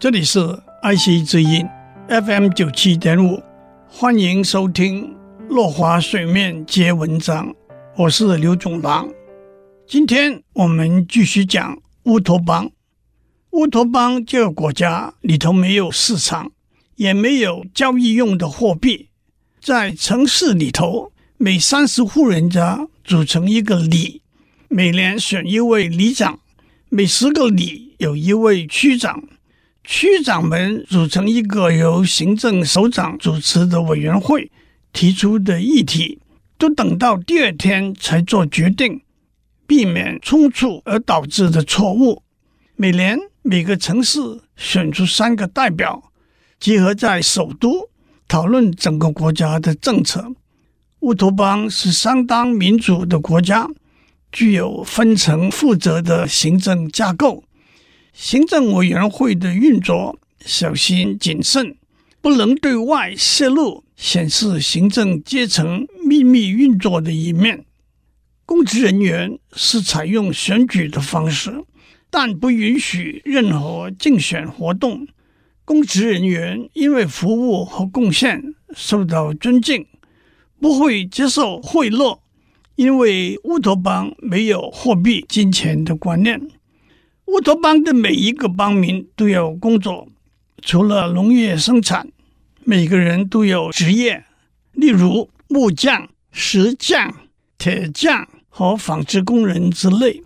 这里是爱惜之音 FM 九七点五，欢迎收听《落花水面皆文章》，我是刘总郎。今天我们继续讲乌托邦。乌托邦这个国家里头没有市场，也没有交易用的货币，在城市里头，每三十户人家组成一个里，每年选一位里长，每十个里有一位区长，区长们组成一个由行政首长主持的委员会，提出的议题都等到第二天才做决定，避免冲突而导致的错误。每年。每个城市选出三个代表，集合在首都讨论整个国家的政策。乌托邦是相当民主的国家，具有分层负责的行政架构。行政委员会的运作小心谨慎，不能对外泄露显示行政阶层秘密运作的一面。公职人员是采用选举的方式。但不允许任何竞选活动。公职人员因为服务和贡献受到尊敬，不会接受贿赂。因为乌托邦没有货币金钱的观念。乌托邦的每一个邦民都有工作，除了农业生产，每个人都有职业，例如木匠、石匠、铁匠和纺织工人之类。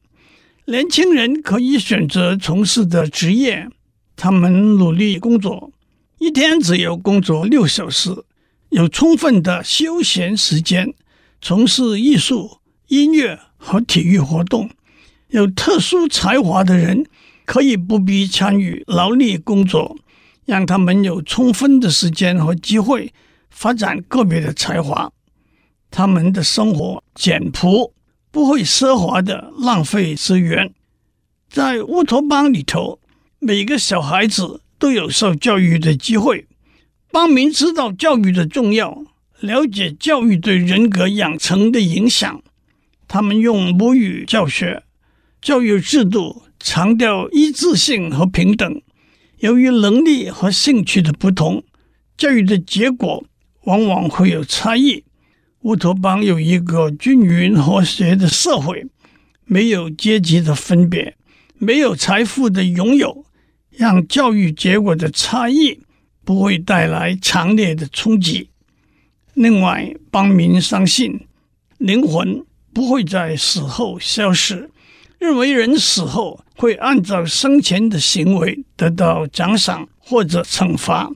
年轻人可以选择从事的职业，他们努力工作，一天只有工作六小时，有充分的休闲时间，从事艺术、音乐和体育活动。有特殊才华的人可以不必参与劳力工作，让他们有充分的时间和机会发展个别的才华。他们的生活简朴。不会奢华的浪费资源，在乌托邦里头，每个小孩子都有受教育的机会。邦民知道教育的重要，了解教育对人格养成的影响。他们用母语教学，教育制度强调一致性和平等。由于能力和兴趣的不同，教育的结果往往会有差异。乌托邦有一个均匀和谐的社会，没有阶级的分别，没有财富的拥有，让教育结果的差异不会带来强烈的冲击。另外，邦民相信灵魂不会在死后消失，认为人死后会按照生前的行为得到奖赏或者惩罚，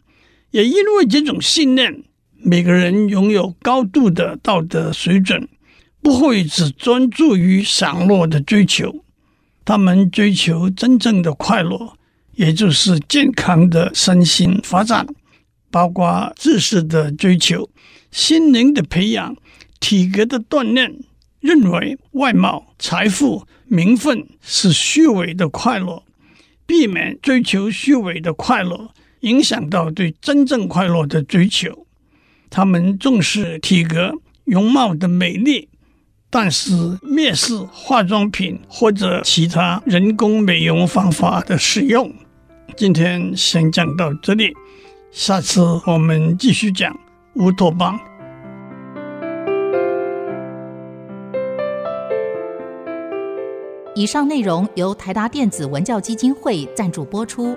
也因为这种信念。每个人拥有高度的道德水准，不会只专注于享乐的追求，他们追求真正的快乐，也就是健康的身心发展，包括知识的追求、心灵的培养、体格的锻炼。认为外貌、财富、名分是虚伪的快乐，避免追求虚伪的快乐，影响到对真正快乐的追求。他们重视体格容貌的美丽，但是蔑视化妆品或者其他人工美容方法的使用。今天先讲到这里，下次我们继续讲乌托邦。以上内容由台达电子文教基金会赞助播出。